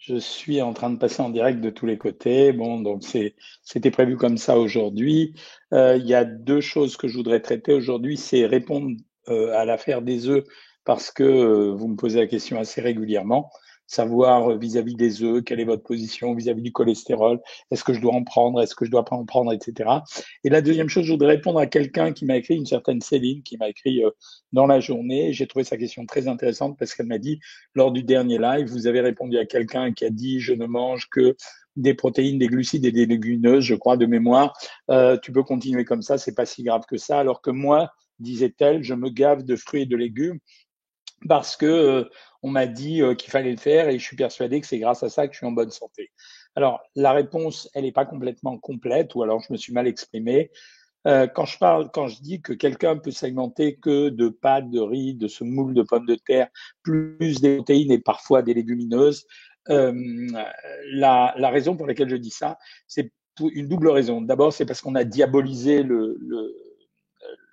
Je suis en train de passer en direct de tous les côtés. Bon, donc c'est, c'était prévu comme ça aujourd'hui. Euh, il y a deux choses que je voudrais traiter aujourd'hui. C'est répondre euh, à l'affaire des œufs parce que euh, vous me posez la question assez régulièrement savoir vis-à-vis des œufs, quelle est votre position vis-à-vis du cholestérol, est-ce que je dois en prendre, est-ce que je dois pas en prendre, etc. Et la deuxième chose, je voudrais répondre à quelqu'un qui m'a écrit, une certaine Céline, qui m'a écrit euh, dans la journée. J'ai trouvé sa question très intéressante parce qu'elle m'a dit, lors du dernier live, vous avez répondu à quelqu'un qui a dit, je ne mange que des protéines, des glucides et des légumineuses, je crois, de mémoire. Euh, tu peux continuer comme ça, c'est pas si grave que ça. Alors que moi, disait-elle, je me gave de fruits et de légumes parce que euh, on m'a dit euh, qu'il fallait le faire et je suis persuadé que c'est grâce à ça que je suis en bonne santé. Alors, la réponse, elle n'est pas complètement complète, ou alors je me suis mal exprimé. Euh, quand je parle, quand je dis que quelqu'un peut s'alimenter que de pâtes, de riz, de semoule de pommes de terre, plus des protéines et parfois des légumineuses, euh, la, la, raison pour laquelle je dis ça, c'est une double raison. D'abord, c'est parce qu'on a diabolisé le, le,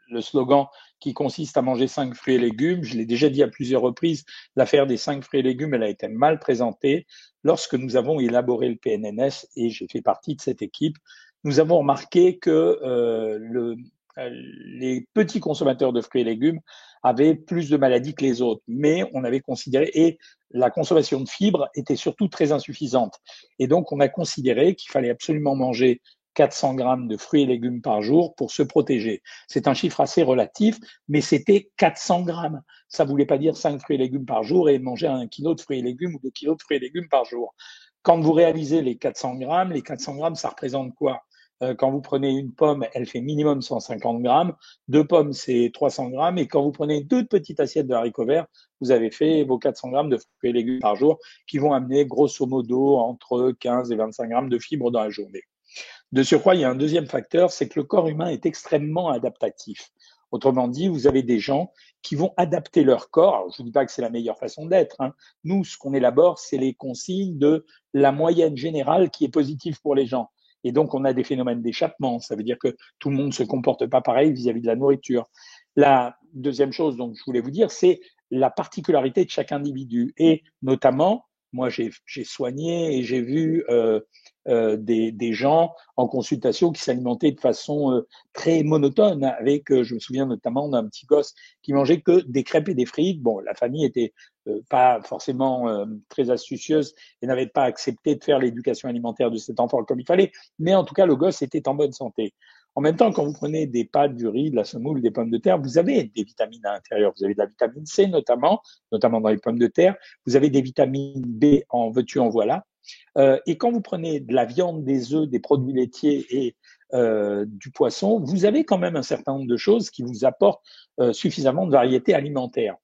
le slogan qui consiste à manger cinq fruits et légumes. Je l'ai déjà dit à plusieurs reprises, l'affaire des cinq fruits et légumes, elle a été mal présentée. Lorsque nous avons élaboré le PNNS, et j'ai fait partie de cette équipe, nous avons remarqué que euh, le, euh, les petits consommateurs de fruits et légumes avaient plus de maladies que les autres, mais on avait considéré, et la consommation de fibres était surtout très insuffisante. Et donc, on a considéré qu'il fallait absolument manger 400 grammes de fruits et légumes par jour pour se protéger. C'est un chiffre assez relatif, mais c'était 400 grammes. Ça voulait pas dire 5 fruits et légumes par jour et manger un kilo de fruits et légumes ou deux kilos de fruits et légumes par jour. Quand vous réalisez les 400 grammes, les 400 grammes, ça représente quoi? Euh, quand vous prenez une pomme, elle fait minimum 150 grammes. Deux pommes, c'est 300 grammes. Et quand vous prenez deux petites assiettes de haricots verts, vous avez fait vos 400 grammes de fruits et légumes par jour qui vont amener grosso modo entre 15 et 25 grammes de fibres dans la journée. De surcroît, il y a un deuxième facteur, c'est que le corps humain est extrêmement adaptatif. Autrement dit, vous avez des gens qui vont adapter leur corps. Je ne dis pas que c'est la meilleure façon d'être. Hein. Nous, ce qu'on élabore, c'est les consignes de la moyenne générale qui est positive pour les gens. Et donc, on a des phénomènes d'échappement. Ça veut dire que tout le monde ne se comporte pas pareil vis-à-vis de la nourriture. La deuxième chose dont je voulais vous dire, c'est la particularité de chaque individu. Et notamment, moi, j'ai soigné et j'ai vu euh, euh, des, gens en consultation qui s'alimentaient de façon euh, très monotone. Avec, je me souviens notamment d'un petit gosse qui mangeait que des crêpes et des frites. Bon, la famille était pas forcément très astucieuse et n'avait pas accepté de faire l'éducation alimentaire de cet enfant comme il fallait. Mais en tout cas, le gosse était en bonne santé. En même temps, quand vous prenez des pâtes, du riz, de la semoule, des pommes de terre, vous avez des vitamines à l'intérieur. Vous avez de la vitamine C notamment, notamment dans les pommes de terre. Vous avez des vitamines B en veux-tu, en voilà. Euh, et quand vous prenez de la viande, des œufs, des produits laitiers et euh, du poisson, vous avez quand même un certain nombre de choses qui vous apportent euh, suffisamment de variété alimentaire.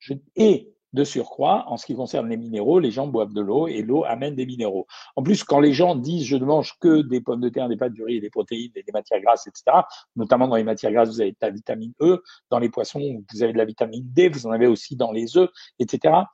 Je, et de surcroît, en ce qui concerne les minéraux, les gens boivent de l'eau et l'eau amène des minéraux. En plus, quand les gens disent je ne mange que des pommes de terre, des pâtes de riz, des protéines et des matières grasses, etc., notamment dans les matières grasses, vous avez de la vitamine E, dans les poissons, vous avez de la vitamine D, vous en avez aussi dans les œufs, etc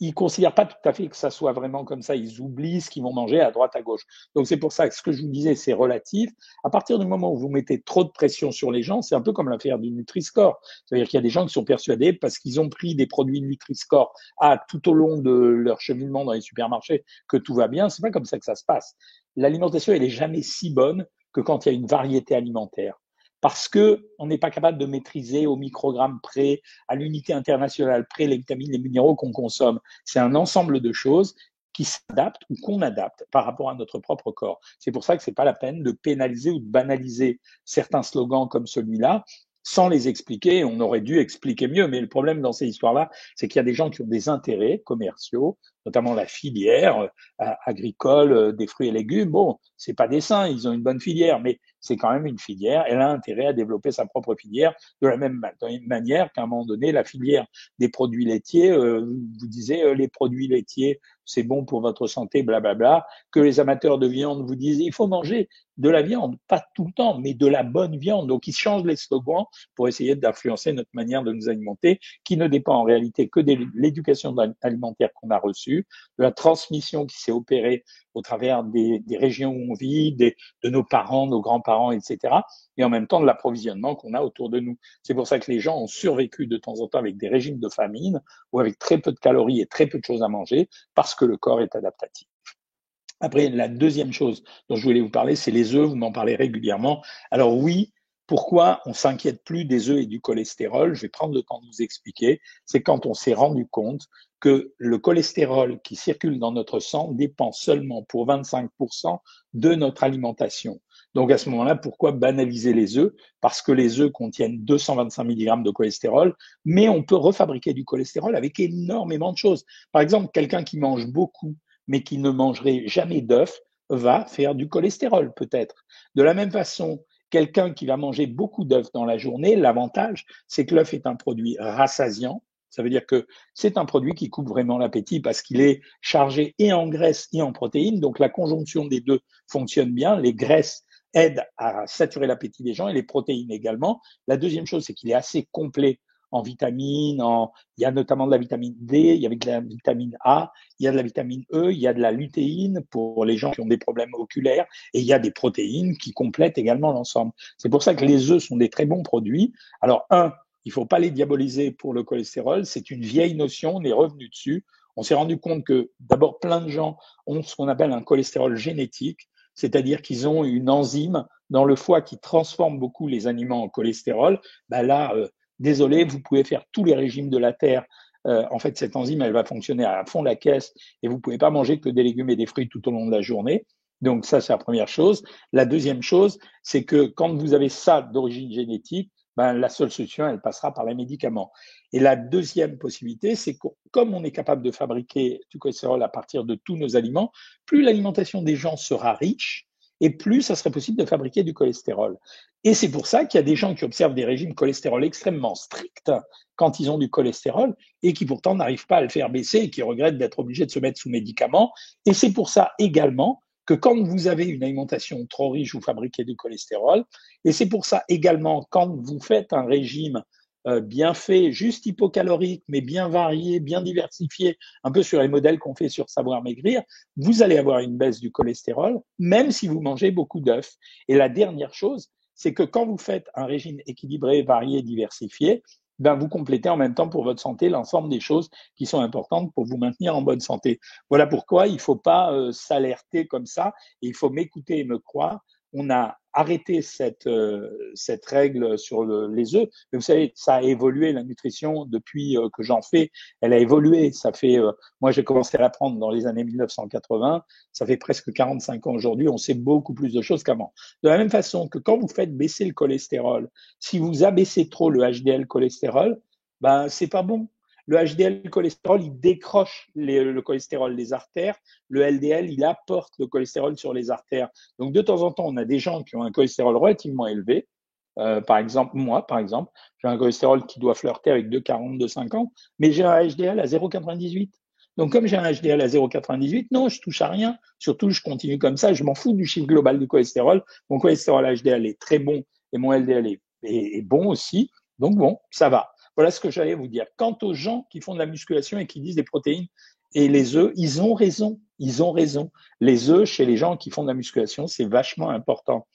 ils considèrent pas tout à fait que ça soit vraiment comme ça. Ils oublient ce qu'ils vont manger à droite, à gauche. Donc c'est pour ça que ce que je vous disais, c'est relatif. À partir du moment où vous mettez trop de pression sur les gens, c'est un peu comme l'affaire du Nutri-Score. C'est-à-dire qu'il y a des gens qui sont persuadés parce qu'ils ont pris des produits Nutri-Score à tout au long de leur cheminement dans les supermarchés que tout va bien. C'est pas comme ça que ça se passe. L'alimentation, elle est jamais si bonne que quand il y a une variété alimentaire parce que on n'est pas capable de maîtriser au microgramme près, à l'unité internationale près les vitamines, les minéraux qu'on consomme. C'est un ensemble de choses qui s'adaptent ou qu'on adapte par rapport à notre propre corps. C'est pour ça que c'est pas la peine de pénaliser ou de banaliser certains slogans comme celui-là sans les expliquer. On aurait dû expliquer mieux, mais le problème dans ces histoires-là, c'est qu'il y a des gens qui ont des intérêts commerciaux, notamment la filière euh, agricole euh, des fruits et légumes. Bon, c'est pas des saints, ils ont une bonne filière, mais c'est quand même une filière. Elle a intérêt à développer sa propre filière de la même manière qu'à un moment donné, la filière des produits laitiers, euh, vous disiez les produits laitiers, c'est bon pour votre santé, blablabla, que les amateurs de viande vous disent il faut manger de la viande, pas tout le temps, mais de la bonne viande. Donc ils changent les slogans pour essayer d'influencer notre manière de nous alimenter, qui ne dépend en réalité que de l'éducation alimentaire qu'on a reçue, de la transmission qui s'est opérée au travers des, régions où on vit, de nos parents, nos grands-parents par an, etc. Et en même temps de l'approvisionnement qu'on a autour de nous. C'est pour ça que les gens ont survécu de temps en temps avec des régimes de famine ou avec très peu de calories et très peu de choses à manger parce que le corps est adaptatif. Après, la deuxième chose dont je voulais vous parler, c'est les œufs. Vous m'en parlez régulièrement. Alors oui, pourquoi on s'inquiète plus des œufs et du cholestérol Je vais prendre le temps de vous expliquer. C'est quand on s'est rendu compte que le cholestérol qui circule dans notre sang dépend seulement pour 25% de notre alimentation. Donc à ce moment-là, pourquoi banaliser les œufs? Parce que les œufs contiennent 225 mg de cholestérol, mais on peut refabriquer du cholestérol avec énormément de choses. Par exemple, quelqu'un qui mange beaucoup, mais qui ne mangerait jamais d'œufs, va faire du cholestérol peut-être. De la même façon, quelqu'un qui va manger beaucoup d'œufs dans la journée, l'avantage, c'est que l'œuf est un produit rassasiant, ça veut dire que c'est un produit qui coupe vraiment l'appétit parce qu'il est chargé et en graisse et en protéines. Donc la conjonction des deux fonctionne bien. Les graisses aident à saturer l'appétit des gens et les protéines également. La deuxième chose, c'est qu'il est assez complet en vitamines. En... Il y a notamment de la vitamine D, il y a de la vitamine A, il y a de la vitamine E, il y a de la lutéine pour les gens qui ont des problèmes oculaires et il y a des protéines qui complètent également l'ensemble. C'est pour ça que les œufs sont des très bons produits. Alors, un, il ne faut pas les diaboliser pour le cholestérol. C'est une vieille notion, on est revenu dessus. On s'est rendu compte que d'abord, plein de gens ont ce qu'on appelle un cholestérol génétique, c'est-à-dire qu'ils ont une enzyme dans le foie qui transforme beaucoup les aliments en cholestérol. Ben là, euh, désolé, vous pouvez faire tous les régimes de la Terre. Euh, en fait, cette enzyme, elle va fonctionner à fond la caisse et vous ne pouvez pas manger que des légumes et des fruits tout au long de la journée. Donc ça, c'est la première chose. La deuxième chose, c'est que quand vous avez ça d'origine génétique, ben, la seule solution, elle passera par les médicaments. Et la deuxième possibilité, c'est que comme on est capable de fabriquer du cholestérol à partir de tous nos aliments, plus l'alimentation des gens sera riche, et plus ça serait possible de fabriquer du cholestérol. Et c'est pour ça qu'il y a des gens qui observent des régimes cholestérol extrêmement stricts quand ils ont du cholestérol et qui pourtant n'arrivent pas à le faire baisser et qui regrettent d'être obligés de se mettre sous médicaments. Et c'est pour ça également que quand vous avez une alimentation trop riche, vous fabriquez du cholestérol. Et c'est pour ça également, quand vous faites un régime euh, bien fait, juste hypocalorique, mais bien varié, bien diversifié, un peu sur les modèles qu'on fait sur Savoir Maigrir, vous allez avoir une baisse du cholestérol, même si vous mangez beaucoup d'œufs. Et la dernière chose, c'est que quand vous faites un régime équilibré, varié, diversifié, ben vous complétez en même temps pour votre santé l'ensemble des choses qui sont importantes pour vous maintenir en bonne santé. Voilà pourquoi il ne faut pas euh, s'alerter comme ça, il faut m'écouter et me croire. On a arrêter cette, euh, cette règle sur les œufs. Mais vous savez, ça a évolué la nutrition depuis euh, que j'en fais. Elle a évolué. Ça fait, euh, moi j'ai commencé à l'apprendre dans les années 1980. Ça fait presque 45 ans aujourd'hui. On sait beaucoup plus de choses qu'avant. De la même façon que quand vous faites baisser le cholestérol, si vous abaissez trop le HDL cholestérol, ben c'est pas bon. Le HDL cholestérol, il décroche le cholestérol des artères. Le LDL, il apporte le cholestérol sur les artères. Donc, de temps en temps, on a des gens qui ont un cholestérol relativement élevé. Euh, par exemple, moi, par exemple, j'ai un cholestérol qui doit flirter avec 2,40, 2,50, mais j'ai un HDL à 0,98. Donc, comme j'ai un HDL à 0,98, non, je touche à rien. Surtout, je continue comme ça. Je m'en fous du chiffre global du cholestérol. Mon cholestérol HDL est très bon et mon LDL est bon aussi. Donc, bon, ça va. Voilà ce que j'allais vous dire. Quant aux gens qui font de la musculation et qui disent des protéines et les œufs, ils ont raison. Ils ont raison. Les œufs, chez les gens qui font de la musculation, c'est vachement important.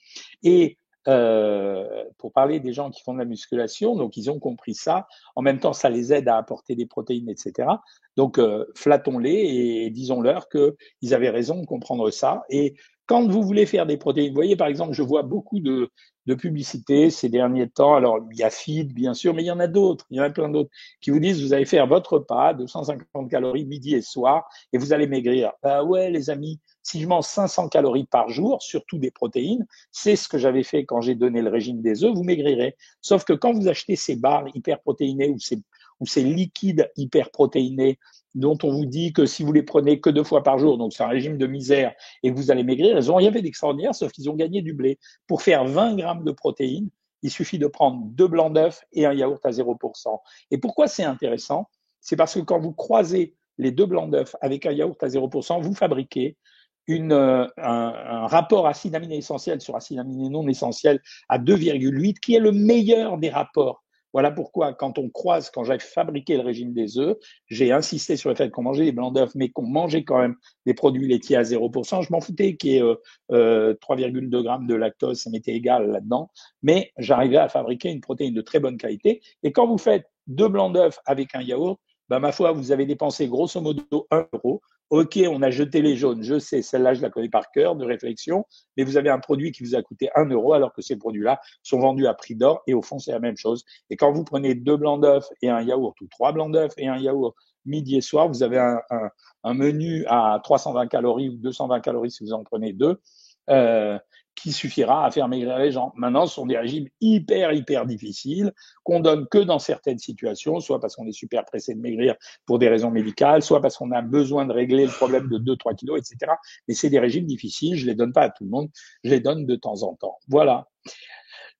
Et euh, pour parler des gens qui font de la musculation, donc ils ont compris ça. En même temps, ça les aide à apporter des protéines, etc. Donc, euh, flattons-les et disons-leur qu'ils avaient raison de comprendre ça. Et quand vous voulez faire des protéines, vous voyez par exemple, je vois beaucoup de, de publicité ces derniers temps. Alors, il y a Feed, bien sûr, mais il y en a d'autres, il y en a plein d'autres qui vous disent, vous allez faire votre repas, 250 calories midi et soir, et vous allez maigrir. Bah ouais, les amis, si je mange 500 calories par jour, surtout des protéines, c'est ce que j'avais fait quand j'ai donné le régime des œufs, vous maigrirez. Sauf que quand vous achetez ces barres hyperprotéinées ou ces liquides hyperprotéinés dont on vous dit que si vous les prenez que deux fois par jour, donc c'est un régime de misère, et que vous allez maigrir, elles n'ont rien fait d'extraordinaire, sauf qu'ils ont gagné du blé. Pour faire 20 grammes de protéines, il suffit de prendre deux blancs d'œufs et un yaourt à 0%. Et pourquoi c'est intéressant? C'est parce que quand vous croisez les deux blancs d'œufs avec un yaourt à 0%, vous fabriquez euh, un, un, rapport acide aminé essentiel sur acide aminé non essentiel à 2,8, qui est le meilleur des rapports Voilà pourquoi, quand on croise, quand j'ai fabriqué le régime des œufs, j'ai insisté sur le fait qu'on mangeait des blancs d'œufs, mais qu'on mangeait quand même des produits laitiers à 0%. Je m'en foutais qu'il y ait euh, 3,2 euh, grammes de lactose, ça m'était égal là-dedans, mais j'arrivais à fabriquer une protéine de très bonne qualité. Et quand vous faites deux blancs d'œufs avec un yaourt, bah, ma foi, vous avez dépensé grosso modo 1 euro. Ok, on a jeté les jaunes, je sais, celle-là, je la connais par cœur de réflexion, mais vous avez un produit qui vous a coûté 1 euro alors que ces produits-là sont vendus à prix d'or et au fond, c'est la même chose. Et quand vous prenez deux blancs d'œufs et un yaourt ou trois blancs d'œufs et un yaourt midi et soir, vous avez un, un, un, menu à 320 calories ou 220 calories si vous en prenez deux. Euh, qui suffira à faire maigrir les gens. Maintenant, ce sont des régimes hyper, hyper difficiles qu'on donne que dans certaines situations, soit parce qu'on est super pressé de maigrir pour des raisons médicales, soit parce qu'on a besoin de régler le problème de 2-3 kilos, etc. Mais c'est des régimes difficiles, je les donne pas à tout le monde, je les donne de temps en temps. Voilà.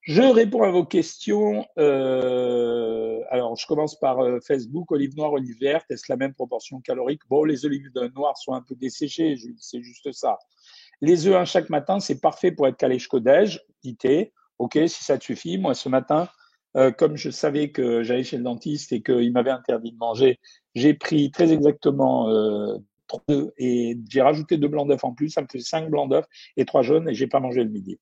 Je réponds à vos questions. Euh, alors, je commence par euh, Facebook. Olive noire, olive verte, est-ce la même proportion calorique? Bon, les olives noires sont un peu desséchées, c'est juste ça. Les œufs un chaque matin, c'est parfait pour être calé jusqu'au déj. OK, si ça te suffit. Moi, ce matin, euh, comme je savais que j'allais chez le dentiste et qu'il m'avait interdit de manger, j'ai pris très exactement euh, trois œufs et j'ai rajouté deux blancs d'œufs en plus. Ça me fait cinq blancs d'œufs et trois jaunes et j'ai pas mangé le midi.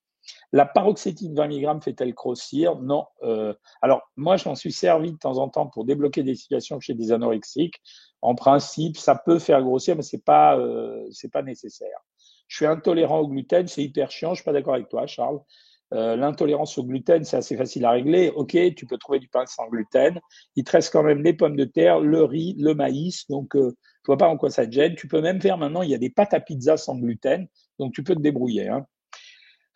La paroxétine 20 mg fait-elle grossir? Non. Euh, alors, moi, je m'en suis servi de temps en temps pour débloquer des situations chez des anorexiques. En principe, ça peut faire grossir, mais c'est pas, euh, pas nécessaire. Je suis intolérant au gluten, c'est hyper chiant. Je suis pas d'accord avec toi, Charles. Euh, l'intolérance au gluten, c'est assez facile à régler. Ok, tu peux trouver du pain sans gluten. Il te reste quand même les pommes de terre, le riz, le maïs. Donc, je vois pas en quoi ça te gêne. Tu peux même faire maintenant, il y a des pâtes à pizza sans gluten. Donc, tu peux te débrouiller. Hein.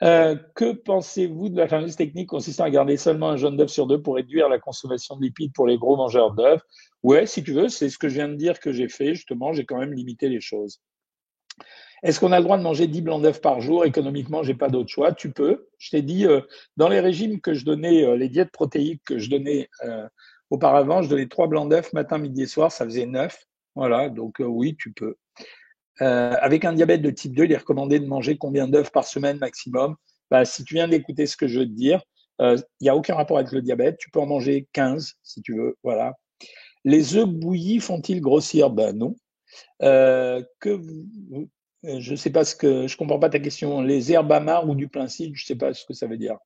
Euh, que pensez-vous de la fameuse technique consistant à garder seulement un jaune d'œuf sur deux pour réduire la consommation de lipides pour les gros mangeurs d'œufs? Ouais, si tu veux, c'est ce que je viens de dire que j'ai fait. Justement, j'ai quand même limité les choses. Est-ce qu'on a le droit de manger 10 blancs d'œufs par jour? Économiquement, j'ai pas d'autre choix. Tu peux. Je t'ai dit, euh, dans les régimes que je donnais, euh, les diètes protéiques que je donnais euh, auparavant, je donnais 3 blancs d'œufs matin, midi et soir, ça faisait 9. Voilà, donc oui, tu peux. Avec un diabète de type 2, il est recommandé de manger combien d'œufs par semaine maximum? Bah, Si tu viens d'écouter ce que je veux te dire, il n'y a aucun rapport avec le diabète. Tu peux en manger 15 si tu veux. Voilà. Les œufs bouillis font-ils grossir? Ben non. que vous, euh, je ne sais pas ce que, je comprends pas ta question. Les herbes amarres ou du plein cil, je ne sais pas ce que ça veut dire.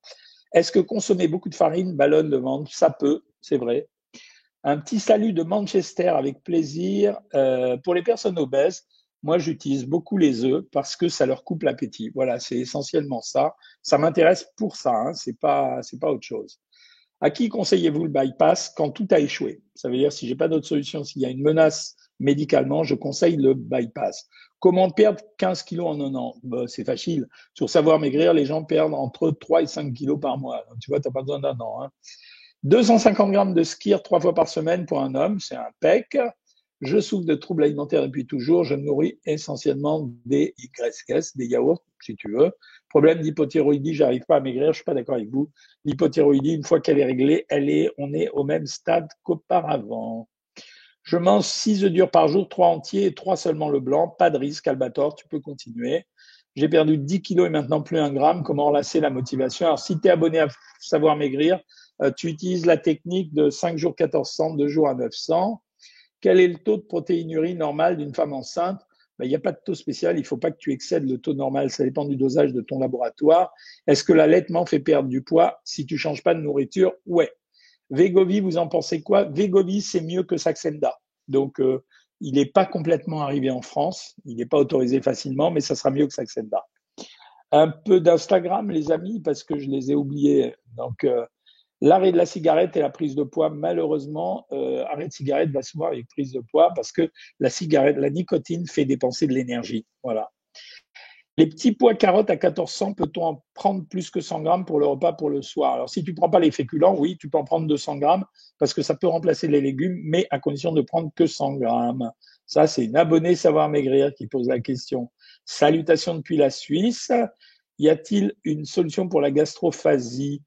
Est-ce que consommer beaucoup de farine ballonne le ventre Ça peut, c'est vrai. Un petit salut de Manchester avec plaisir. Euh, pour les personnes obèses, moi j'utilise beaucoup les œufs parce que ça leur coupe l'appétit. Voilà, c'est essentiellement ça. Ça m'intéresse pour ça. Hein. C'est pas, c'est pas autre chose. À qui conseillez-vous le bypass quand tout a échoué? Ça veut dire si j'ai pas d'autre solution, s'il y a une menace médicalement, je conseille le bypass. Comment perdre 15 kilos en un an bah, C'est facile. Sur Savoir Maigrir, les gens perdent entre 3 et 5 kilos par mois. tu vois, tu n'as pas besoin d'un an. Hein. 250 grammes de skir trois fois par semaine pour un homme, c'est un PEC. Je souffre de troubles alimentaires depuis toujours. Je me nourris essentiellement des YS, des yaourts, si tu veux. Problème d'hypothyroïdie, j'arrive pas à maigrir, je suis pas d'accord avec vous. L'hypothyroïdie, une fois qu'elle est réglée, elle est, on est au même stade qu'auparavant. Je mange 6 œufs durs par jour, 3 entiers et 3 seulement le blanc. Pas de risque, Albator, tu peux continuer. J'ai perdu 10 kilos et maintenant plus un gramme. Comment relancer la motivation? Alors, si tu es abonné à Savoir Maigrir, euh, tu utilises la technique de 5 jours 1400, 2 jours à 900. Quel est le taux de protéinurie normal d'une femme enceinte? Ben, Il n'y a pas de taux spécial, il ne faut pas que tu excèdes le taux normal, ça dépend du dosage de ton laboratoire. Est-ce que l'allaitement fait perdre du poids si tu changes pas de nourriture? Ouais. Vegovi, vous en pensez quoi? Vegovi, c'est mieux que Saxenda. Donc, euh, il n'est pas complètement arrivé en France. Il n'est pas autorisé facilement, mais ça sera mieux que Saxenda. Un peu d'Instagram, les amis, parce que je les ai oubliés. Donc, euh, l'arrêt de la cigarette et la prise de poids, malheureusement, euh, arrêt de cigarette va souvent avec prise de poids parce que la cigarette, la nicotine fait dépenser de l'énergie. Voilà. Les petits pois carottes à 1400, peut-on en prendre plus que 100 grammes pour le repas pour le soir? Alors, si tu ne prends pas les féculents, oui, tu peux en prendre 200 grammes parce que ça peut remplacer les légumes, mais à condition de prendre que 100 grammes. Ça, c'est une abonnée Savoir Maigrir qui pose la question. Salutations depuis la Suisse. Y a-t-il une solution pour la gastrophasie?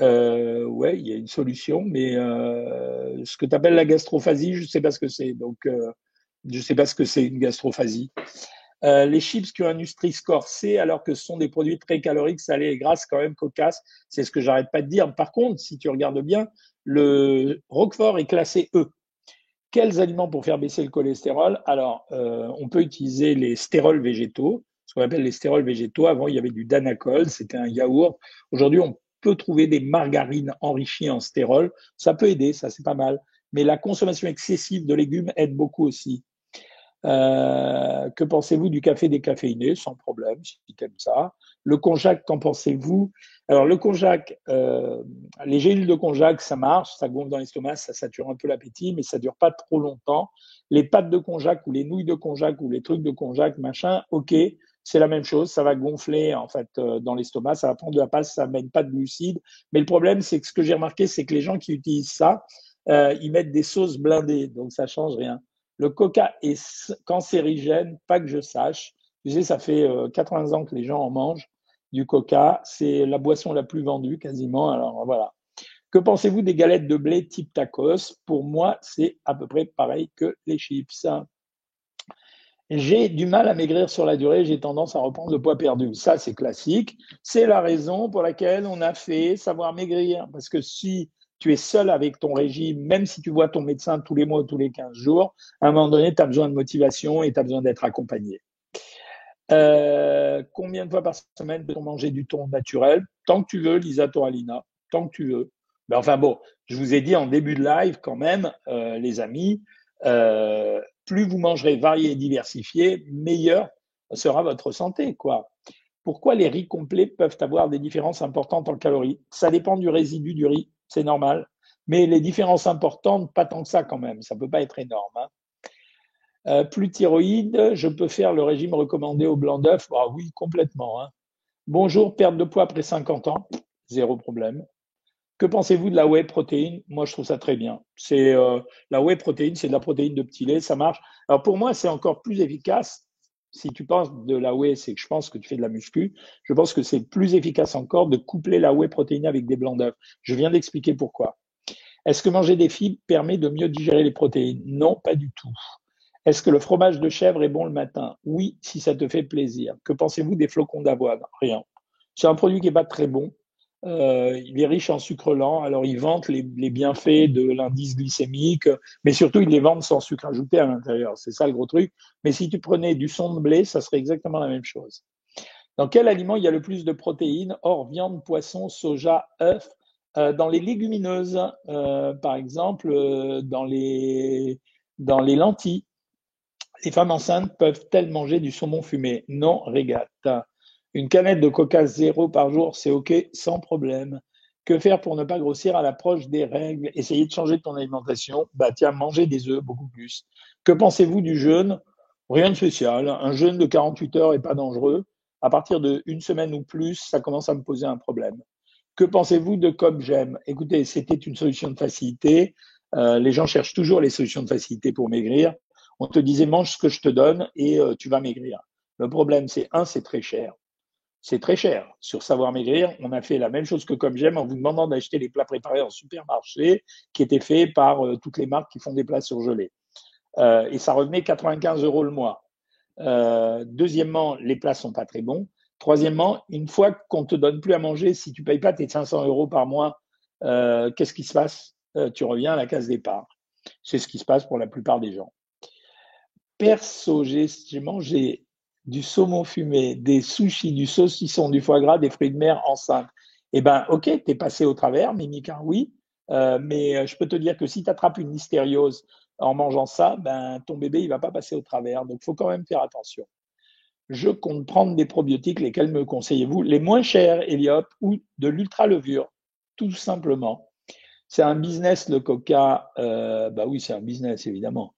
Euh, Oui, il y a une solution, mais euh, ce que tu appelles la gastrophasie, je ne sais pas ce que c'est. Donc, euh, je ne sais pas ce que c'est une gastrophasie. Euh, les chips qui ont un Nutri-Score alors que ce sont des produits très caloriques, salés et grasses, quand même cocasses. C'est ce que j'arrête pas de dire. Par contre, si tu regardes bien, le Roquefort est classé E. Quels aliments pour faire baisser le cholestérol? Alors, euh, on peut utiliser les stérols végétaux, ce qu'on appelle les stérols végétaux. Avant, il y avait du danacol, c'était un yaourt. Aujourd'hui, on peut trouver des margarines enrichies en stérol. Ça peut aider, ça c'est pas mal. Mais la consommation excessive de légumes aide beaucoup aussi. Euh, que pensez-vous du café décaféiné? Sans problème, si tu aimes ça. Le konjac, qu'en pensez-vous? Alors, le konjac, euh, les gélules de konjac, ça marche, ça gonfle dans l'estomac, ça sature un peu l'appétit, mais ça dure pas trop longtemps. Les pâtes de konjac ou les nouilles de konjac ou les trucs de konjac, machin, ok, c'est la même chose, ça va gonfler en fait euh, dans l'estomac, ça va prendre de la passe, ça mène pas de glucides. Mais le problème, c'est que ce que j'ai remarqué, c'est que les gens qui utilisent ça, euh, ils mettent des sauces blindées, donc ça change rien. Le coca est cancérigène, pas que je sache. Tu sais, ça fait 80 euh, ans que les gens en mangent du coca. C'est la boisson la plus vendue quasiment. Alors voilà. Que pensez-vous des galettes de blé type tacos? Pour moi, c'est à peu près pareil que les chips. J'ai du mal à maigrir sur la durée, j'ai tendance à reprendre le poids perdu. Ça, c'est classique. C'est la raison pour laquelle on a fait savoir maigrir. Parce que si tu es seul avec ton régime, même si tu vois ton médecin tous les mois ou tous les 15 jours, à un moment donné, tu as besoin de motivation et tu as besoin d'être accompagné. Euh, combien de fois par semaine peut-on manger du thon naturel? Tant que tu veux, Lisa Toralina, tant que tu veux. Mais enfin bon, je vous ai dit en début de live quand même, euh, les amis, euh, plus vous mangerez varié et diversifié, meilleure sera votre santé, quoi. Pourquoi les riz complets peuvent avoir des différences importantes en calories? Ça dépend du résidu du riz c'est normal. Mais les différences importantes, pas tant que ça quand même, ça ne peut pas être énorme. Hein. Euh, plus thyroïde, je peux faire le régime recommandé au blanc d'œuf? Ah Oui, complètement. Hein. Bonjour, perte de poids après 50 ans, zéro problème. Que pensez-vous de la whey protéine? Moi, je trouve ça très bien. C'est euh, la whey protéine, c'est de la protéine de petit lait, ça marche. Alors pour moi, c'est encore plus efficace si tu penses de la whey, c'est que je pense que tu fais de la muscu. Je pense que c'est plus efficace encore de coupler la whey protéinée avec des blancs d'œufs. Je viens d'expliquer pourquoi. Est-ce que manger des fibres permet de mieux digérer les protéines? Non, pas du tout. Est-ce que le fromage de chèvre est bon le matin? Oui, si ça te fait plaisir. Que pensez-vous des flocons d'avoine? Rien. C'est un produit qui n'est pas très bon. Euh, il est riche en sucre lent, alors ils vantent les, bienfaits de l'indice glycémique, mais surtout ils les vendent sans sucre ajouté à l'intérieur. C'est ça le gros truc. Mais si tu prenais du son de blé, ça serait exactement la même chose. Dans quel aliment il y a le plus de protéines Hors viande, poisson, soja, œufs. Euh, dans les légumineuses, euh, par exemple, dans, les, dans les lentilles? Les femmes enceintes peuvent-elles manger du saumon fumé? Non, régate. Une canette de coca zéro par jour, c'est OK, sans problème. Que faire pour ne pas grossir à l'approche des règles? Essayer de changer ton alimentation? Bah tiens, manger des œufs beaucoup plus. Que pensez-vous du jeûne? Rien de spécial. Un jeûne de 48 heures n'est pas dangereux. À partir de une semaine ou plus, ça commence à me poser un problème. Que pensez-vous de comme j'aime? Écoutez, c'était une solution de facilité. Euh, les gens cherchent toujours les solutions de facilité pour maigrir. On te disait mange ce que je te donne et euh, tu vas maigrir. Le problème, c'est un, c'est très cher c'est très cher. Sur Savoir Maigrir, on a fait la même chose que Comme J'aime en vous demandant d'acheter les plats préparés en supermarché qui étaient faits par euh, toutes les marques qui font des plats surgelés. Euh, et ça revenait 95 euros le mois. Euh, deuxièmement, les plats sont pas très bons. Troisièmement, une fois qu'on te donne plus à manger, si tu payes pas tes 500 euros par mois, qu'est-ce qui se passe? Tu reviens à la case départ. C'est ce qui se passe pour la plupart des gens. Perso, j'ai mangé du saumon fumé, des sushis, du saucisson, du foie gras, des fruits de mer enceintes. Eh ben, ok, tu es passé au travers, Mimika, oui, euh, mais euh, je peux te dire que si tu attrapes une hystériose en mangeant ça, ben, ton bébé, il va pas passer au travers. Donc, faut quand même faire attention. Je compte prendre des probiotiques, lesquels me conseillez-vous? Les moins chers, Eliop, ou de l'ultra-levure, tout simplement. C'est un business, le coca. Euh, bah oui, c'est un business, évidemment.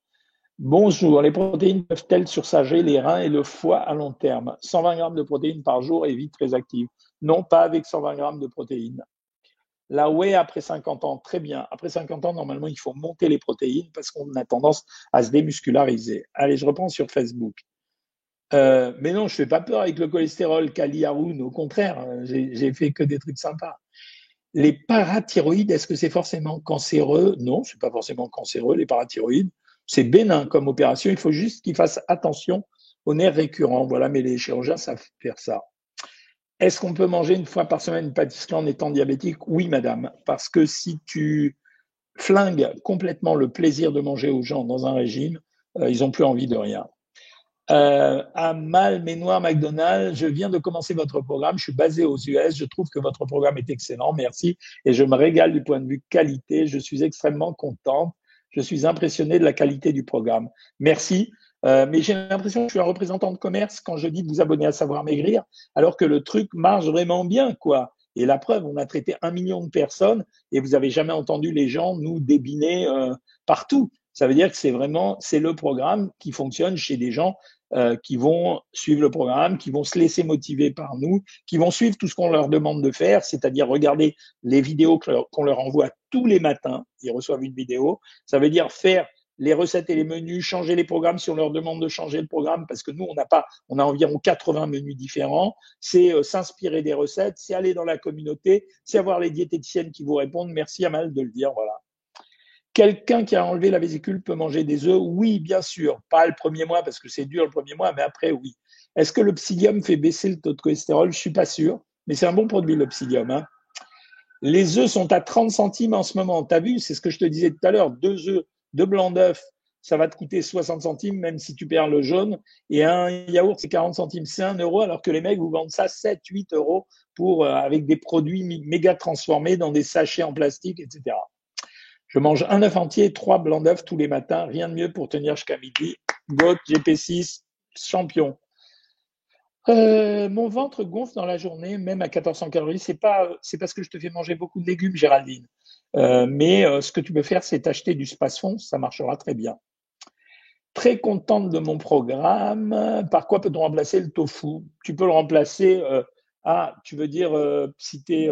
Bonjour, les protéines peuvent-elles sursager les reins et le foie à long terme? 120 grammes de protéines par jour est vite très active. Non, pas avec 120 grammes de protéines. La whey après 50 ans, très bien. Après 50 ans, normalement, il faut monter les protéines parce qu'on a tendance à se démusculariser. Allez, je reprends sur Facebook. Euh, mais non, je fais pas peur avec le cholestérol, Kali Haroun. Au contraire, j'ai fait que des trucs sympas. Les parathyroïdes, est-ce que c'est forcément cancéreux? Non, c'est pas forcément cancéreux, les parathyroïdes c'est bénin comme opération. Il faut juste qu'il fasse attention au nerf récurrent. Voilà, mais les chirurgiens savent faire ça. Est-ce qu'on peut manger une fois par semaine une pâtisserie en étant diabétique? Oui, madame, parce que si tu flingues complètement le plaisir de manger aux gens dans un régime, euh, ils n'ont plus envie de rien. Euh, Amal Ménoir McDonald, je viens de commencer votre programme, je suis basé aux US, je trouve que votre programme est excellent, merci, et je me régale du point de vue qualité, je suis extrêmement contente, je suis impressionné de la qualité du programme. Merci. Euh, mais j'ai l'impression que je suis un représentant de commerce quand je dis de vous abonner à Savoir Maigrir, alors que le truc marche vraiment bien, quoi. Et la preuve, on a traité un million de personnes et vous avez jamais entendu les gens nous débiner euh, partout. Ça veut dire que c'est vraiment, c'est le programme qui fonctionne chez des gens euh, qui vont suivre le programme, qui vont se laisser motiver par nous, qui vont suivre tout ce qu'on leur demande de faire, c'est-à-dire regarder les vidéos qu'on leur envoie tous les matins. Ils reçoivent une vidéo. Ça veut dire faire les recettes et les menus, changer les programmes si on leur demande de changer le programme, parce que nous, on n'a pas, on a environ 80 menus différents. C'est euh, s'inspirer des recettes, c'est aller dans la communauté, c'est avoir les diététiciennes qui vous répondent. Merci à mal de le dire, voilà. Quelqu'un qui a enlevé la vésicule peut manger des œufs Oui, bien sûr. Pas le premier mois parce que c'est dur le premier mois, mais après, oui. Est-ce que le psyllium fait baisser le taux de cholestérol? Je suis pas sûr, mais c'est un bon produit, le psyllium. Hein. Les œufs sont à 30 centimes en ce moment. Tu as vu, c'est ce que je te disais tout à l'heure. Deux œufs deux blancs d'œufs, ça va te coûter 60 centimes, même si tu perds le jaune. Et un yaourt, c'est 40 centimes, c'est un euro, alors que les mecs vous vendent ça 7, 8 euros euh, avec des produits méga transformés dans des sachets en plastique, etc. Je mange un œuf entier, trois blancs d'œufs tous les matins. Rien de mieux pour tenir jusqu'à midi. GOAT, GP6, champion. Euh, mon ventre gonfle dans la journée, même à 1400 calories. C'est pas, c'est parce que je te fais manger beaucoup de légumes, Géraldine. Euh, mais euh, ce que tu peux faire, c'est acheter du space-fond, ça marchera très bien. Très contente de mon programme. Par quoi peut-on remplacer le tofu? Tu peux le remplacer. Ah, tu veux dire si tu es,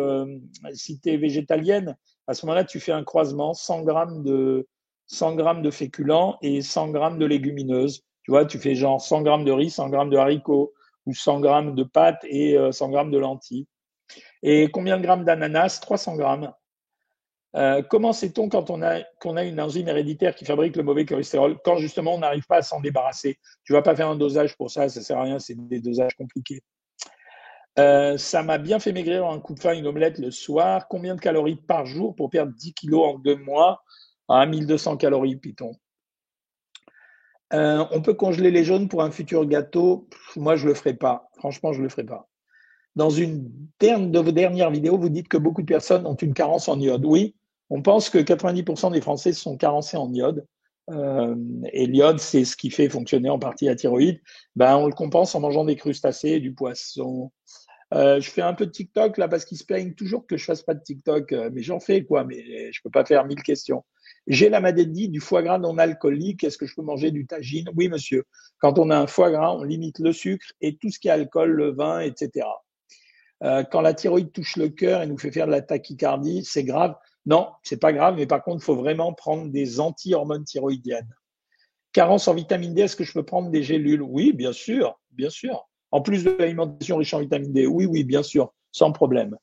es végétalienne, à ce moment-là, tu fais un croisement 100 grammes de 100 grammes de féculents et 100 grammes de légumineuses. Tu vois, tu fais genre 100 grammes de riz, 100 grammes de haricots, ou 100 grammes de pâtes et 100 euh, grammes de lentilles. Et combien de grammes d'ananas? 300 grammes. Euh, comment sait-on quand on a, qu'on a une enzyme héréditaire qui fabrique le mauvais cholestérol quand justement on n'arrive pas à s'en débarrasser? Tu vas pas faire un dosage pour ça, ça sert à rien, c'est des dosages compliqués. Euh, ça m'a bien fait maigrir un coup de faim, une omelette le soir. Combien de calories par jour pour perdre 10 kilos en deux mois? À 1200 calories, Python euh, on peut congeler les jaunes pour un futur gâteau? Moi, je le ferai pas. Franchement, je le ferai pas. Dans une de vos dernières vidéos, vous dites que beaucoup de personnes ont une carence en iode. Oui, on pense que 90% des Français sont carencés en iode. Euh, et l'iode, c'est ce qui fait fonctionner en partie la thyroïde. Ben, on le compense en mangeant des crustacés, du poisson. Euh, je fais un peu de TikTok là parce qu'ils se toujours que je fasse pas de TikTok, mais j'en fais quoi. Mais je peux pas faire mille questions. J'ai la maladie du foie gras non alcoolique. Est-ce que je peux manger du tagine? Oui, monsieur. Quand on a un foie gras, on limite le sucre et tout ce qui est alcool, le vin, etc. Euh, quand la thyroïde touche le cœur et nous fait faire de la tachycardie, c'est grave. Non, c'est pas grave, mais par contre, faut vraiment prendre des anti-hormones thyroïdiennes. Carence en vitamine D, est-ce que je peux prendre des gélules? Oui, bien sûr, bien sûr. En plus de l'alimentation riche en vitamine D, oui, oui, bien sûr, sans problème.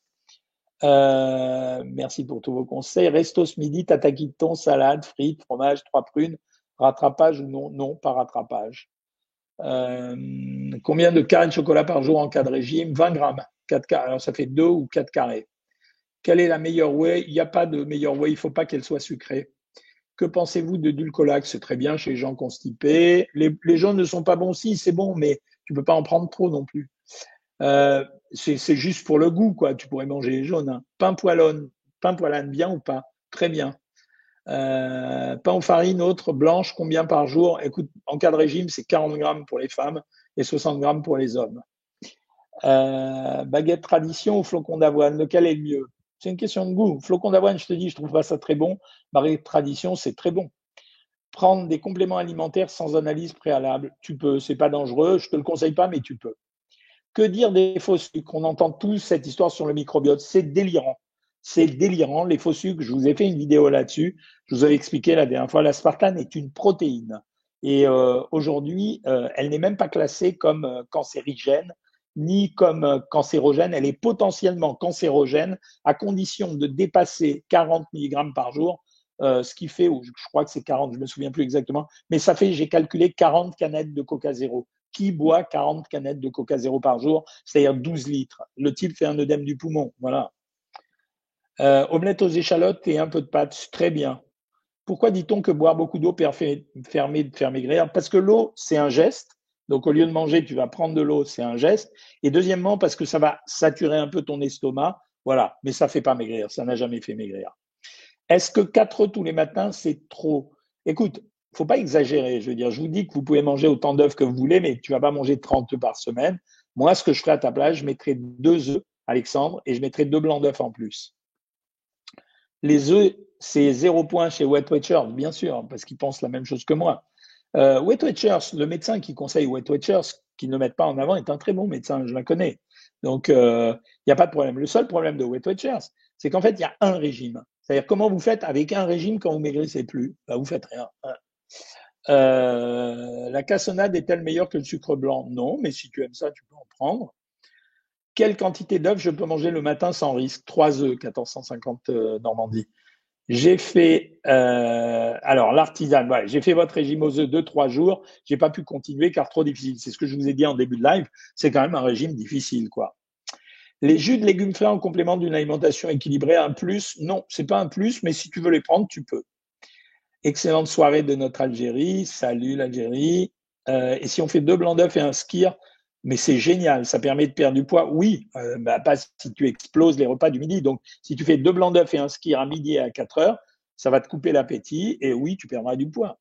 Euh, merci pour tous vos conseils. Resto ce midi, tataki salade, frites, fromage, trois prunes. Rattrapage ou non? Non, pas rattrapage. Euh, combien de carrés de chocolat par jour en cas de régime? 20 grammes. 4 carrés. Alors ça fait 2 ou 4 carrés. Quelle est la meilleure whey Il n'y a pas de meilleure whey, il ne faut pas qu'elle soit sucrée. Que pensez-vous de Dulcolac? C'est très bien chez les gens constipés. Les, les jaunes ne sont pas bons, si, c'est bon, mais tu peux pas en prendre trop non plus. Euh, c'est juste pour le goût, quoi. Tu pourrais manger les jaunes. Hein. Pain pain poilane, bien ou pas? Très bien. Euh, pain aux farine, autre, blanche, combien par jour? Écoute, en cas de régime, c'est 40 grammes pour les femmes et 60 grammes pour les hommes. Euh, baguette tradition ou flocon d'avoine, lequel est le mieux? C'est une question de goût. Flocon d'avoine, je te dis, je trouve pas ça très bon. Baguette tradition, c'est très bon. Prendre des compléments alimentaires sans analyse préalable, tu peux, c'est pas dangereux. Je te le conseille pas, mais tu peux. Que dire des faux sucres? On entend tous cette histoire sur le microbiote. C'est délirant. C'est délirant. Les faux sucres, je vous ai fait une vidéo là-dessus. Je vous avais expliqué la dernière fois, l'aspartame est une protéine. Et euh, aujourd'hui, euh, elle n'est même pas classée comme euh, cancérigène ni comme cancérogène. Elle est potentiellement cancérogène à condition de dépasser 40 mg par jour, ce qui fait, je crois que c'est 40, je me souviens plus exactement, mais ça fait, j'ai calculé 40 canettes de Coca Zéro qui boit 40 canettes de Coca Zéro par jour, c'est-à-dire 12 litres? Le type fait un œdème du poumon. Voilà. Euh, omelette aux échalotes et un peu de pâtes, très bien. Pourquoi dit-on que boire beaucoup d'eau permet de faire maigrir? Parce que l'eau, c'est un geste. Donc, au lieu de manger, tu vas prendre de l'eau, c'est un geste. Et deuxièmement, parce que ça va saturer un peu ton estomac. Voilà. Mais ça ne fait pas maigrir. Ça n'a jamais fait maigrir. Est-ce que 4 œufs tous les matins, c'est trop? Écoute, faut pas exagérer. Je veux dire, je vous dis que vous pouvez manger autant d'œufs que vous voulez, mais tu vas pas manger 30 œufs par semaine. Moi, ce que je ferai à ta place, je mettrai deux œufs, Alexandre, et je mettrai deux blancs d'œufs en plus. Les œufs, c'est zéro point chez Wet Watchers, bien sûr, parce qu'ils pensent la même chose que moi. Euh, Wet Watchers, le médecin qui conseille Wet Watchers, qui ne mettent pas en avant, est un très bon médecin, je la connais. Donc, il euh, n'y a pas de problème. Le seul problème de Wet Watchers, c'est qu'en fait, il y a un régime. C'est-à-dire, comment vous faites avec un régime quand vous maigrissez plus? Bah, Vous faites rien. Euh, la cassonade est-elle meilleure que le sucre blanc? Non, mais si tu aimes ça, tu peux en prendre. Quelle quantité d'œufs je peux manger le matin sans risque? 3 œufs, 1450 euh, Normandie. J'ai fait, euh, alors l'artisan, j'ai fait votre régime aux œufs 2-3 jours. J'ai pas pu continuer car trop difficile. C'est ce que je vous ai dit en début de live. C'est quand même un régime difficile, quoi. Les jus de légumes frais en complément d'une alimentation équilibrée, un plus Non, c'est pas un plus, mais si tu veux les prendre, tu peux. Excellente soirée de notre Algérie. Salut l'Algérie. Euh, et si on fait deux blancs d'œufs et un skir, mais c'est génial, ça permet de perdre du poids. Oui, euh, bah, pas si tu exploses les repas du midi. Donc, si tu fais deux blancs d'œufs et un skir à midi et à 4 heures, ça va te couper l'appétit et oui, tu perdras du poids.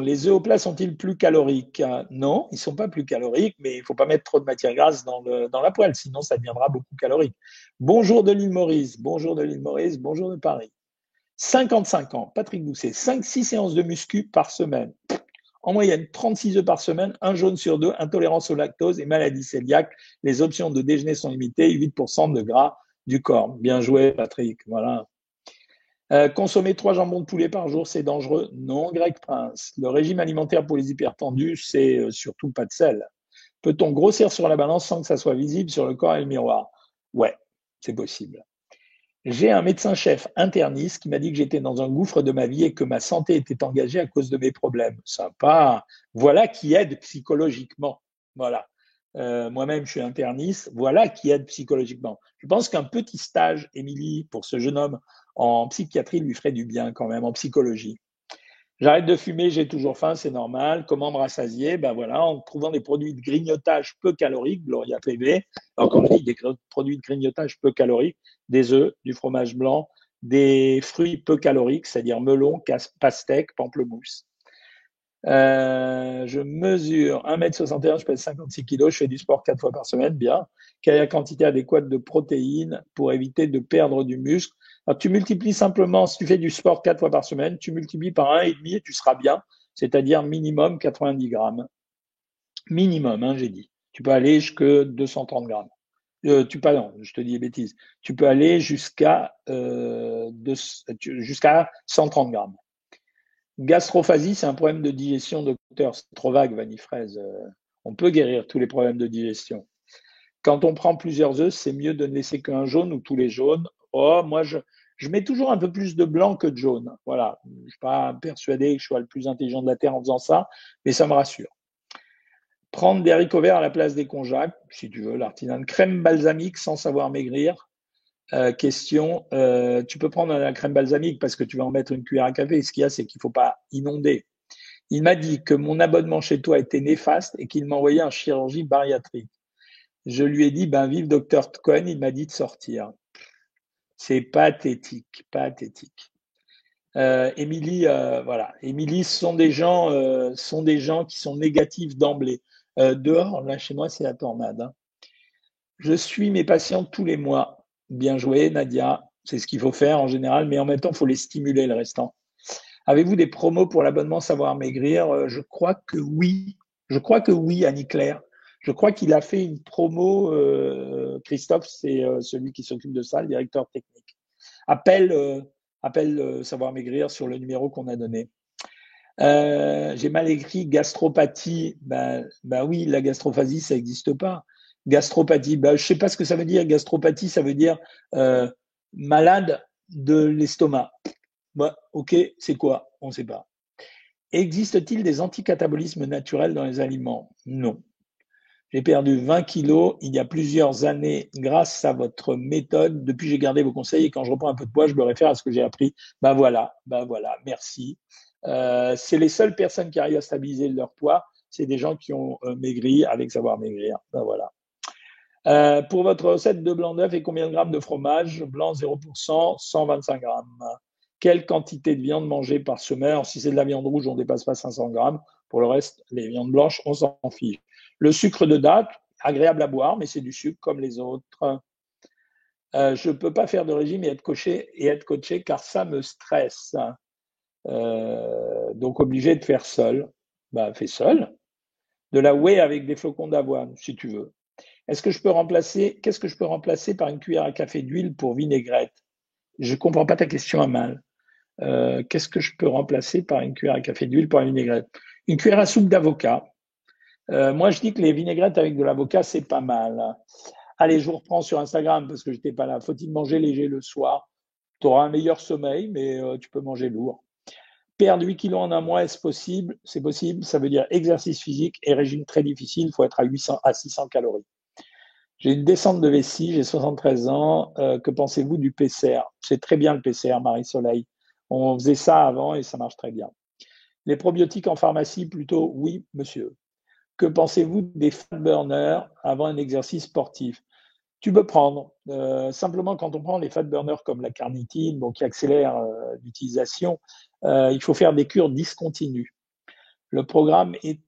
Les œufs au plat sont-ils plus caloriques? Non, ils ne sont pas plus caloriques, mais il ne faut pas mettre trop de matière grasse dans, la poêle, sinon ça deviendra beaucoup calorique. Bonjour de l'île Maurice, bonjour de l'île Maurice, bonjour de Paris. 55 ans, Patrick Doucet, 5-6 séances de muscu par semaine. En moyenne, 36 œufs par semaine, un jaune sur deux, intolérance au lactose et maladie cœliaque. Les options de déjeuner sont limitées, 8% de gras du corps. Bien joué, Patrick. Voilà. Euh, consommer trois jambons de poulet par jour, c'est dangereux Non, Greg Prince. Le régime alimentaire pour les hypertendus, c'est euh, surtout pas de sel. Peut-on grossir sur la balance sans que ça soit visible sur le corps et le miroir? Ouais, c'est possible. J'ai un médecin-chef interniste qui m'a dit que j'étais dans un gouffre de ma vie et que ma santé était engagée à cause de mes problèmes. Sympa. Voilà qui aide psychologiquement. Voilà. Euh, moi-même, je suis interniste. Voilà qui aide psychologiquement. Je pense qu'un petit stage, Émilie, pour ce jeune homme en psychiatrie lui ferait du bien quand même, en psychologie. J'arrête de fumer, j'ai toujours faim, c'est normal. Comment me rassasier? Ben voilà, en trouvant des produits de grignotage peu caloriques, Gloria PV. Alors quand je des produits de grignotage peu caloriques, des œufs, du fromage blanc, des fruits peu caloriques, c'est-à-dire melon, pastèque, pamplemousse. Euh, je mesure 1m61, je pèse 56 kg, je fais du sport 4 fois par semaine, bien. Quelle est la quantité adéquate de protéines pour éviter de perdre du muscle? Tu multiplies simplement, si tu fais du sport quatre fois par semaine, tu multiplies par un et demi et tu seras bien, c'est-à-dire minimum 90 grammes. Minimum, hein, j'ai dit. Tu peux aller jusqu'à 230 grammes. Euh, tu peux, non, je te dis des bêtises. Tu peux aller jusqu'à euh, jusqu'à 130 grammes. Gastrophasie, c'est un problème de digestion, docteur. C'est trop vague, Vanifraise. Euh, on peut guérir tous les problèmes de digestion. Quand on prend plusieurs œufs, c'est mieux de ne laisser qu'un jaune ou tous les jaunes. Oh, moi, je, je mets toujours un peu plus de blanc que de jaune. Voilà. Je suis pas persuadé que je sois le plus intelligent de la Terre en faisant ça, mais ça me rassure. Prendre des haricots verts à la place des conjacs, si tu veux, l'artisanat. Crème balsamique sans savoir maigrir. Euh, question, euh, tu peux prendre la crème balsamique parce que tu vas en mettre une cuillère à café. Ce qu'il y a, c'est qu'il ne faut pas inonder. Il m'a dit que mon abonnement chez toi était néfaste et qu'il m'envoyait un chirurgie bariatrique. Je lui ai dit, ben vive docteur Cohen, il m'a dit de sortir. C'est pathétique, pathétique. Euh, Émilie, euh, voilà. Émilie, sont des gens, euh, sont des gens qui sont négatifs d'emblée. Dehors, là chez moi, c'est la tornade. Hein. Je suis mes patients tous les mois. Bien joué, Nadia. C'est ce qu'il faut faire en général, mais en même temps, il faut les stimuler le restant. Avez-vous des promos pour l'abonnement Savoir Maigrir? Je crois que oui. Je crois que oui, Annie-Claire. Je crois qu'il a fait une promo, euh, Christophe, c'est euh, celui qui s'occupe de ça, le directeur technique. Appelle, euh, appelle Savoir Maigrir sur le numéro qu'on a donné. J'ai mal écrit gastropathie. Ben, ben oui, la gastrophasie, ça n'existe pas. Gastropathie, ben, je ne sais pas ce que ça veut dire. Gastropathie, ça veut dire malade de l'estomac. ok, c'est quoi? On ne sait pas. Existe-t-il des anticatabolismes naturels dans les aliments? Non. J'ai perdu 20 kilos il y a plusieurs années grâce à votre méthode. Depuis, j'ai gardé vos conseils et quand je reprends un peu de poids, je me réfère à ce que j'ai appris. Ben voilà, ben voilà, merci. Euh, c'est les seules personnes qui arrivent à stabiliser leur poids. C'est des gens qui ont euh, maigri avec savoir maigrir. Ben voilà. Euh, pour votre recette de blanc d'œuf et combien de grammes de fromage? Blanc 0%, 125 grammes. Quelle quantité de viande manger par semaine? Si c'est de la viande rouge, on ne dépasse pas 500 grammes. Pour le reste, les viandes blanches, on s'en fiche. Le sucre de date, agréable à boire, mais c'est du sucre comme les autres. Euh, je ne peux pas faire de régime et être coaché, et être coaché car ça me stresse. Euh, donc obligé de faire seul. Bah, fais seul. De la whey avec des flocons d'avoine, si tu veux. Est-ce que je peux remplacer, qu'est-ce que je peux remplacer par une cuillère à café d'huile pour vinaigrette? Je ne comprends pas ta question à mal. Euh, qu'est-ce que je peux remplacer par une cuillère à café d'huile pour vinaigrette? Une cuillère à soupe d'avocat. Euh, moi, je dis que les vinaigrettes avec de l'avocat, c'est pas mal. Allez, je vous reprends sur Instagram parce que j'étais pas là. Faut-il manger léger le soir? Tu auras un meilleur sommeil, mais euh, tu peux manger lourd. Perdre 8 kilos en un mois, est-ce possible? C'est possible. Ça veut dire exercice physique et régime très difficile. Il faut être à 800 à 600 calories. J'ai une descente de vessie, j'ai 73 ans. Euh, que pensez-vous du PCR C'est très bien le PCR, Marie-Soleil. On faisait ça avant et ça marche très bien. Les probiotiques en pharmacie, plutôt oui, monsieur. Que pensez-vous des fat burners avant un exercice sportif? Tu peux prendre. Euh, simplement, quand on prend les fat burners comme la carnitine, qui accélère euh, l'utilisation, euh, il faut faire des cures discontinues. Le programme est,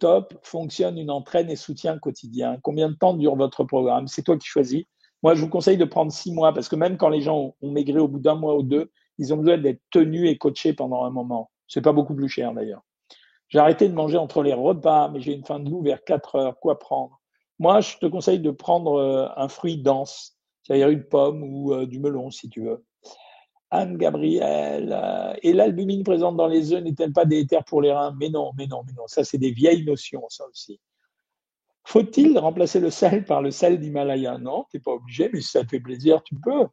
top, fonctionne une entraîne et soutien quotidien. Combien de temps dure votre programme? C'est toi qui choisis. Moi, je vous conseille de prendre six mois parce que même quand les gens ont maigri au bout d'un mois ou deux, ils ont besoin d'être tenus et coachés pendant un moment. C'est pas beaucoup plus cher d'ailleurs. J'ai arrêté de manger entre les repas, mais j'ai une faim de loup vers 4 heures. Quoi prendre? Moi, je te conseille de prendre euh, un fruit dense, c'est-à-dire une pomme ou euh, du melon, si tu veux. Anne-Gabrielle, euh, et l'albumine présente dans les œufs n'est-elle pas délétère pour les reins? Mais non, mais non, mais non. Ça, c'est des vieilles notions, ça aussi. Faut-il remplacer le sel par le sel d'Himalaya? Non, tu n'es pas obligé, mais si ça te fait plaisir, tu peux.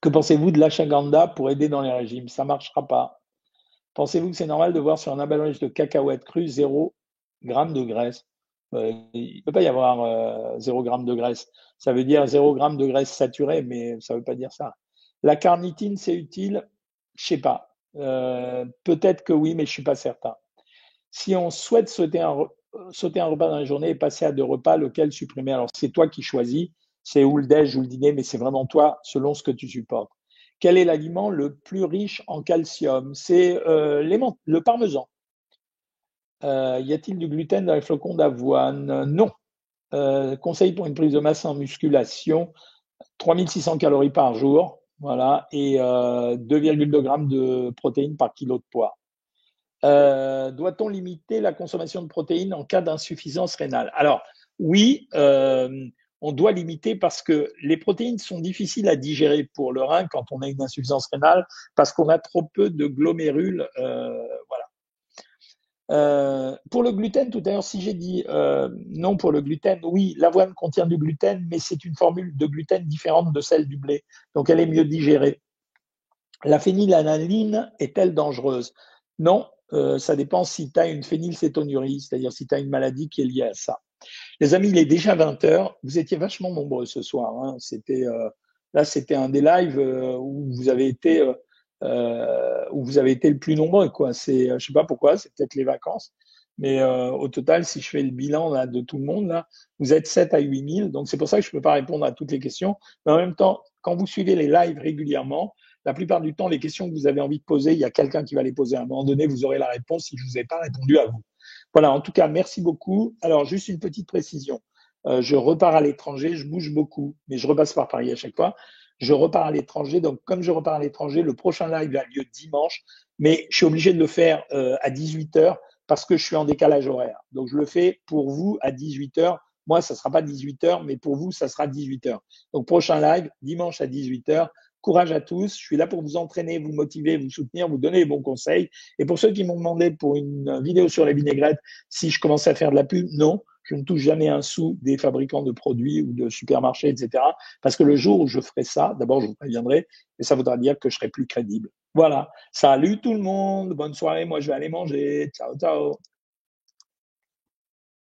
Que pensez-vous de l'ashwagandha pour aider dans les régimes? Ça ne marchera pas. Pensez-vous que c'est normal de voir sur un emballage de cacahuètes crues 0 g de graisse? Euh, Il ne peut pas y avoir 0 euh, g de graisse. Ça veut dire 0 g de graisse saturée, mais ça ne veut pas dire ça. La carnitine, c'est utile? Je ne sais pas. Euh, peut-être que oui, mais je ne suis pas certain. Si on souhaite sauter un, sauter un repas dans la journée et passer à deux repas, lequel supprimer? Alors, c'est toi qui choisis. C'est ou le déj ou le dîner, mais c'est vraiment toi selon ce que tu supportes. Quel est l'aliment le plus riche en calcium? C'est euh, le parmesan. Euh, y a-t-il du gluten dans les flocons d'avoine? Non. Euh, conseil pour une prise de masse en musculation 3600 calories par jour, voilà, et 2,2 grammes de protéines par kilo de poids. Doit-on limiter la consommation de protéines en cas d'insuffisance rénale? Alors, oui, on doit limiter parce que les protéines sont difficiles à digérer pour le rein quand on a une insuffisance rénale, parce qu'on a trop peu de glomérules. Euh, voilà. Euh, pour le gluten, tout à l'heure, si j'ai dit euh, non pour le gluten, oui, l'avoine contient du gluten, mais c'est une formule de gluten différente de celle du blé, donc elle est mieux digérée. La phénylalaline est-elle dangereuse? Non, ça dépend si tu as une phénylcétonurie, c'est-à-dire si tu as une maladie qui est liée à ça. Les amis, il est déjà 20 h Vous étiez vachement nombreux ce soir. Hein. C'était euh, là, c'était un des lives euh, où vous avez été euh, où vous avez été le plus nombreux. Quoi. C'est, je sais pas pourquoi. C'est peut-être les vacances. Mais au total, si je fais le bilan là, de tout le monde, là, vous êtes 7 à 8 000. Donc c'est pour ça que je ne peux pas répondre à toutes les questions. Mais en même temps, quand vous suivez les lives régulièrement, la plupart du temps, les questions que vous avez envie de poser, il y a quelqu'un qui va les poser. À un moment donné, vous aurez la réponse si je ne vous ai pas répondu à vous. Voilà, en tout cas, merci beaucoup. Alors, juste une petite précision. Euh, je repars à l'étranger, je bouge beaucoup, mais je repasse par Paris à chaque fois. Je repars à l'étranger, donc comme je repars à l'étranger, le prochain live a lieu dimanche, mais je suis obligé de le faire euh, à 18h parce que je suis en décalage horaire. Donc, je le fais pour vous à 18h. Moi, ça ne sera pas 18h, mais pour vous, ça sera 18h. Donc, prochain live, dimanche à 18h. Courage à tous. Je suis là pour vous entraîner, vous motiver, vous soutenir, vous donner les bons conseils. Et pour ceux qui m'ont demandé pour une vidéo sur les vinaigrettes si je commençais à faire de la pub, non, je ne touche jamais un sou des fabricants de produits ou de supermarchés, etc. Parce que le jour où je ferai ça, d'abord, je vous préviendrai, et ça voudra dire que je serai plus crédible. Voilà. Salut tout le monde. Bonne soirée. Moi, je vais aller manger. Ciao, ciao.